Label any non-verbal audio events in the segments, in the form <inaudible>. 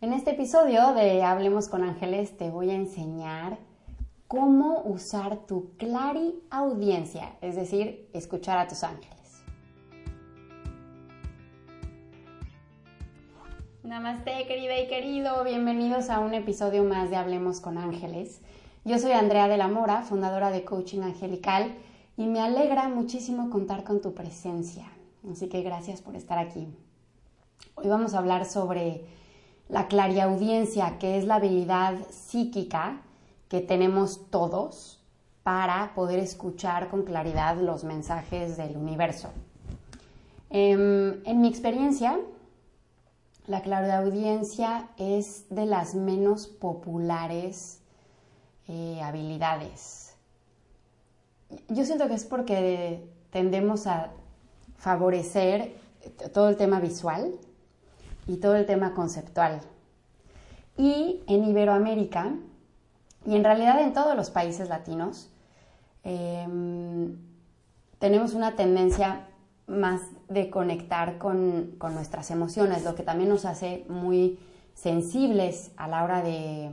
En este episodio de Hablemos con Ángeles te voy a enseñar cómo usar tu clari audiencia, es decir, escuchar a tus ángeles. Namaste, querida y querido, bienvenidos a un episodio más de Hablemos con Ángeles. Yo soy Andrea de la Mora, fundadora de Coaching Angelical, y me alegra muchísimo contar con tu presencia. Así que gracias por estar aquí. Hoy vamos a hablar sobre la clariaudiencia, que es la habilidad psíquica que tenemos todos para poder escuchar con claridad los mensajes del universo. Em, en, mi experiencia, la clariaudiencia es de las menos populares eh, habilidades. Yo siento que es porque tendemos a favorecer todo el tema visual, y todo el tema conceptual. Y en Iberoamérica, y en realidad en todos los países latinos, em, tenemos una tendencia más de conectar con, nuestras emociones, lo que también nos hace muy sensibles a la hora de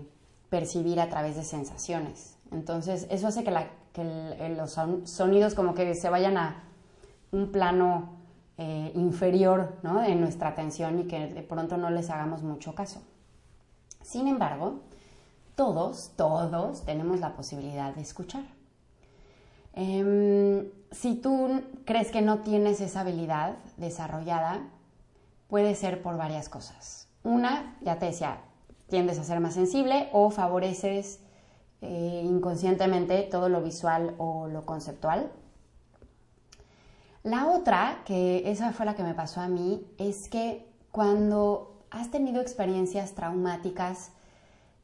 percibir a través de sensaciones. Entonces, eso hace que, los sonidos como que se vayan a un plano eh, inferior en nuestra atención y que de pronto no les hagamos mucho caso. Sin embargo, todos, todos tenemos la posibilidad de escuchar. Em, si tú crees que no tienes esa habilidad desarrollada, puede ser por varias cosas. Una, ya te decía, tiendes a ser más sensible o favoreces eh, inconscientemente todo lo visual o lo conceptual. La otra, que esa fue la que me pasó a mí, es que cuando has tenido experiencias traumáticas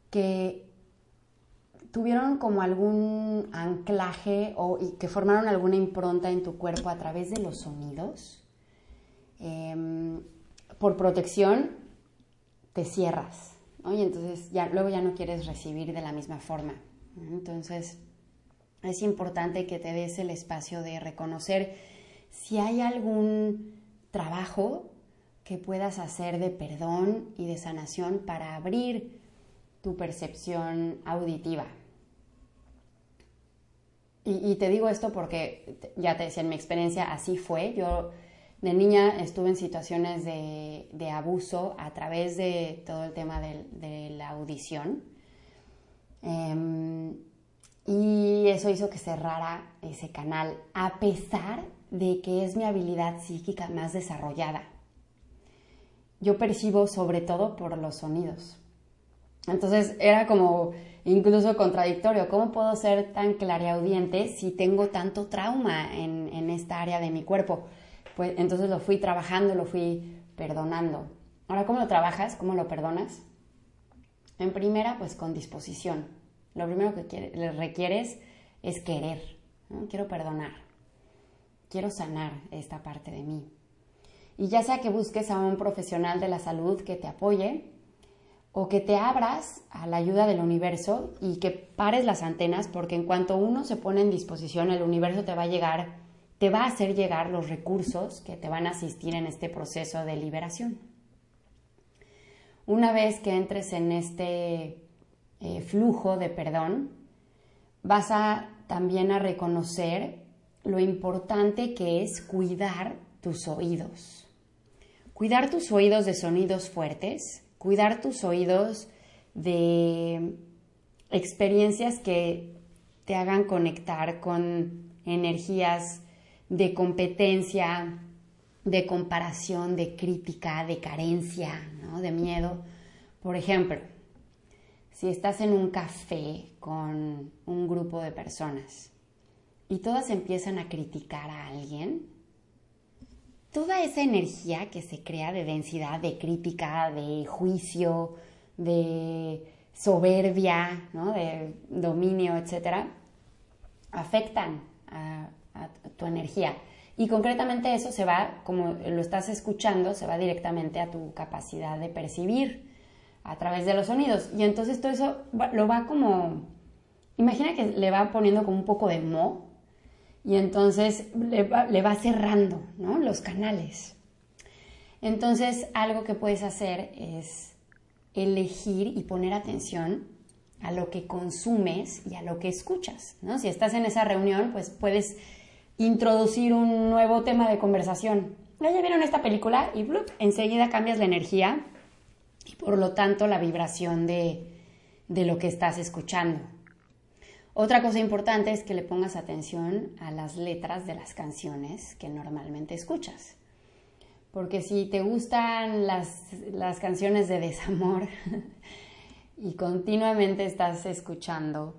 que tuvieron como algún anclaje o que formaron alguna impronta en tu cuerpo a través de los sonidos, em, por protección te cierras, y entonces ya, luego ya no quieres recibir de la misma forma. Entonces es importante que te des el espacio de reconocer si hay algún trabajo que puedas hacer de perdón y de sanación para abrir tu percepción auditiva. Y, te digo esto porque, ya te decía, en mi experiencia así fue. Yo de niña estuve en situaciones de, abuso a través de todo el tema de, la audición. Em, y eso hizo que cerrara ese canal, a pesar de que es mi habilidad psíquica más desarrollada. Yo percibo sobre todo por los sonidos. Entonces era como incluso contradictorio. ¿Cómo puedo ser tan clareaudiente si tengo tanto trauma en, en esta área de mi cuerpo? Pues entonces lo fui trabajando, lo fui perdonando. Ahora, ¿cómo lo trabajas? ¿Cómo lo perdonas? En primera, pues con disposición. Lo primero que le requieres es querer. Quiero perdonar quiero sanar esta parte de mí. Y ya sea que busques a un profesional de la salud que te apoye o que te abras a la ayuda del universo y que pares las antenas porque en cuanto uno se pone en disposición, el universo te va a llegar, te va a hacer llegar los recursos que te van a asistir en este proceso de liberación. Una vez que entres en este eh, flujo de perdón, vas a también a reconocer lo importante que es cuidar tus oídos. Cuidar tus oídos de sonidos fuertes, cuidar tus oídos de experiencias que te hagan conectar con energías de competencia, de comparación, de crítica, de carencia, de miedo. Por ejemplo, si estás en un café con un grupo de personas y todas empiezan a criticar a alguien, toda esa energía que se crea de densidad, de crítica, de juicio, de soberbia, de dominio, etc., afectan a, tu energía. Y concretamente eso se va, como lo estás escuchando, se va directamente a tu capacidad de percibir a través de los sonidos. Y entonces todo eso lo va como, imagina que le va poniendo como un poco de mo y entonces le va, cerrando los canales. Entonces algo que puedes hacer es elegir y poner atención a lo que consumes y a lo que escuchas. ¿no? Si estás en esa reunión, pues puedes introducir un nuevo tema de conversación. Ya vieron esta película y enseguida cambias la energía y por lo tanto la vibración de, de lo que estás escuchando. Otra cosa importante es que le pongas atención a las letras de las canciones que normalmente escuchas. Porque si te gustan las, las canciones de desamor <laughs> y continuamente estás escuchando,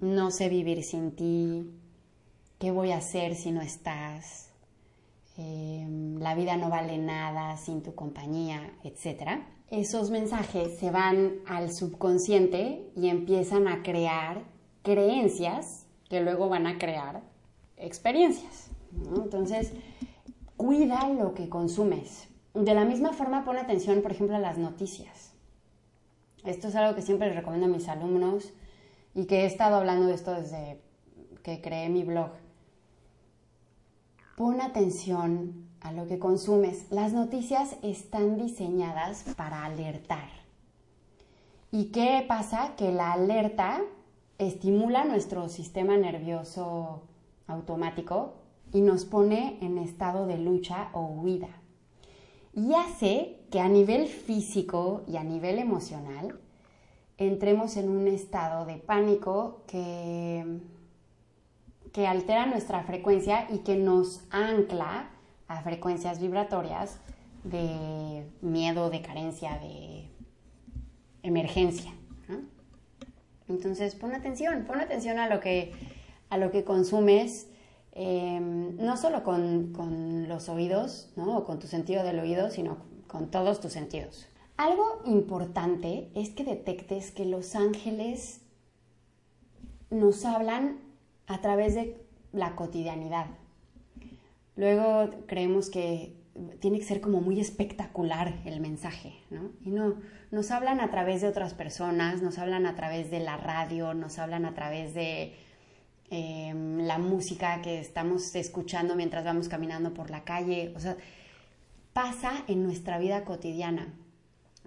no sé vivir sin ti, qué voy a hacer si no estás, em, la vida no vale nada sin tu compañía, etc. Esos mensajes se van al subconsciente y empiezan a crear creencias que luego van a crear experiencias. Entonces, cuida lo que consumes. De la misma forma, pon atención, por ejemplo, a las noticias. Esto es algo que siempre les recomiendo a mis alumnos y que he estado hablando de esto desde que creé mi blog. Pon atención a lo que consumes. Las noticias están diseñadas para alertar. ¿Y qué pasa? Que la alerta estimula nuestro sistema nervioso automático y nos pone en estado de lucha o huida. Y hace que a nivel físico y a nivel emocional entremos en un estado de pánico que, que altera nuestra frecuencia y que nos ancla a frecuencias vibratorias de miedo, de carencia, de emergencia. Entonces, pon atención, pon atención a lo que, a lo que consumes, em, no solo con, los oídos, ¿no? o con tu sentido del oído, sino con todos tus sentidos. Algo importante es que detectes que los ángeles nos hablan a través de la cotidianidad. Luego creemos que tiene que ser como muy espectacular el mensaje, ¿no? Y no, nos hablan a través de otras personas, nos hablan a través de la radio, nos hablan a través de em, la música que estamos escuchando mientras vamos caminando por la calle, o sea, pasa en nuestra vida cotidiana.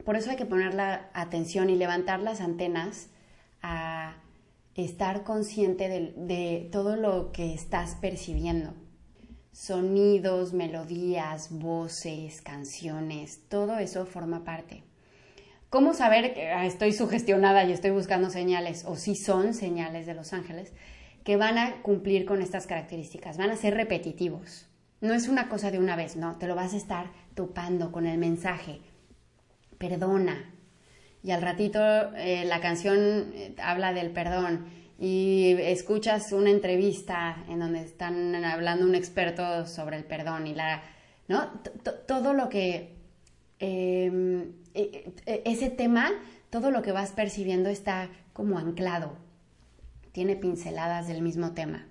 Por eso hay que poner la atención y levantar las antenas a estar consciente de todo lo que estás percibiendo sonidos, melodías, voces, canciones, todo eso forma parte. ¿Cómo saber que ah, estoy sugestionada y estoy buscando señales o si son señales de los ángeles que van a cumplir con estas características? Van a ser repetitivos. No es una cosa de una vez, no, te lo vas a estar topando con el mensaje. Perdona. Y al ratito eh, la canción eh, habla del perdón y escuchas una entrevista en donde están hablando un experto sobre el perdón y la, ¿no? todo lo que, em, e, e, ese tema, todo lo que vas percibiendo está como anclado, tiene pinceladas del mismo tema.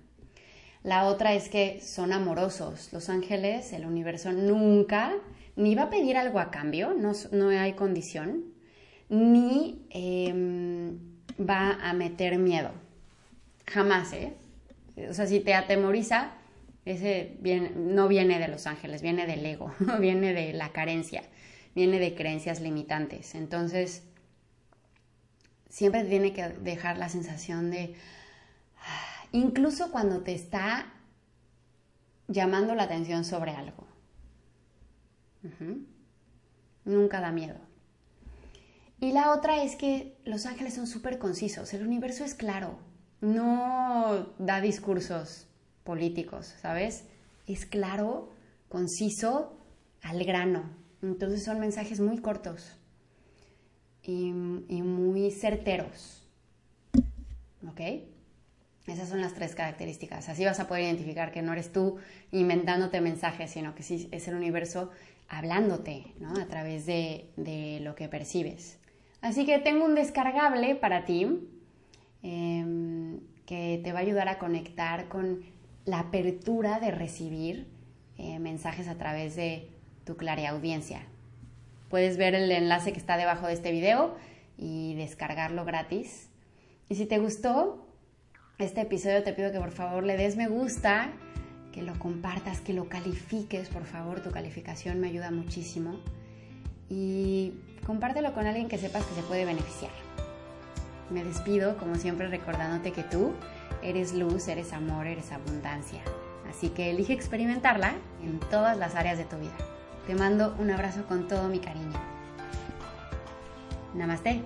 La otra es que son amorosos. Los ángeles, el universo nunca, ni va a pedir algo a cambio, no, no hay condición, ni em, va a meter miedo. Jamás, ¿eh? O sea, si te atemoriza, ese no viene de los ángeles, viene del ego, <laughs> viene de la carencia, viene de creencias limitantes. Entonces, siempre tiene que dejar la sensación de, <sighs> incluso cuando te está llamando la atención sobre algo. Nunca da miedo. Y la otra es que los ángeles son súper concisos, el universo es claro, no da discursos políticos, ¿sabes? Es claro, conciso, al grano. Entonces son mensajes muy cortos y, muy certeros. ¿Ok? Esas son las tres características. Así vas a poder identificar que no eres tú inventándote mensajes, sino que sí es el universo hablándote, ¿no? A través de, de lo que percibes. Así que tengo un descargable para ti Em, que te va a ayudar a conectar con la apertura de recibir eh, mensajes a través de tu audiencia. Puedes ver el enlace que está debajo de este video y descargarlo gratis. Y si te gustó este episodio, te pido que por favor le des me gusta, que lo compartas, que lo califiques, por favor. Tu calificación me ayuda muchísimo. y compártelo con alguien que sepas que se puede beneficiar. Me despido, como siempre, recordándote que tú eres luz, eres amor, eres abundancia. Así que elige experimentarla en todas las áreas de tu vida. Te mando un abrazo con todo mi cariño. Namaste.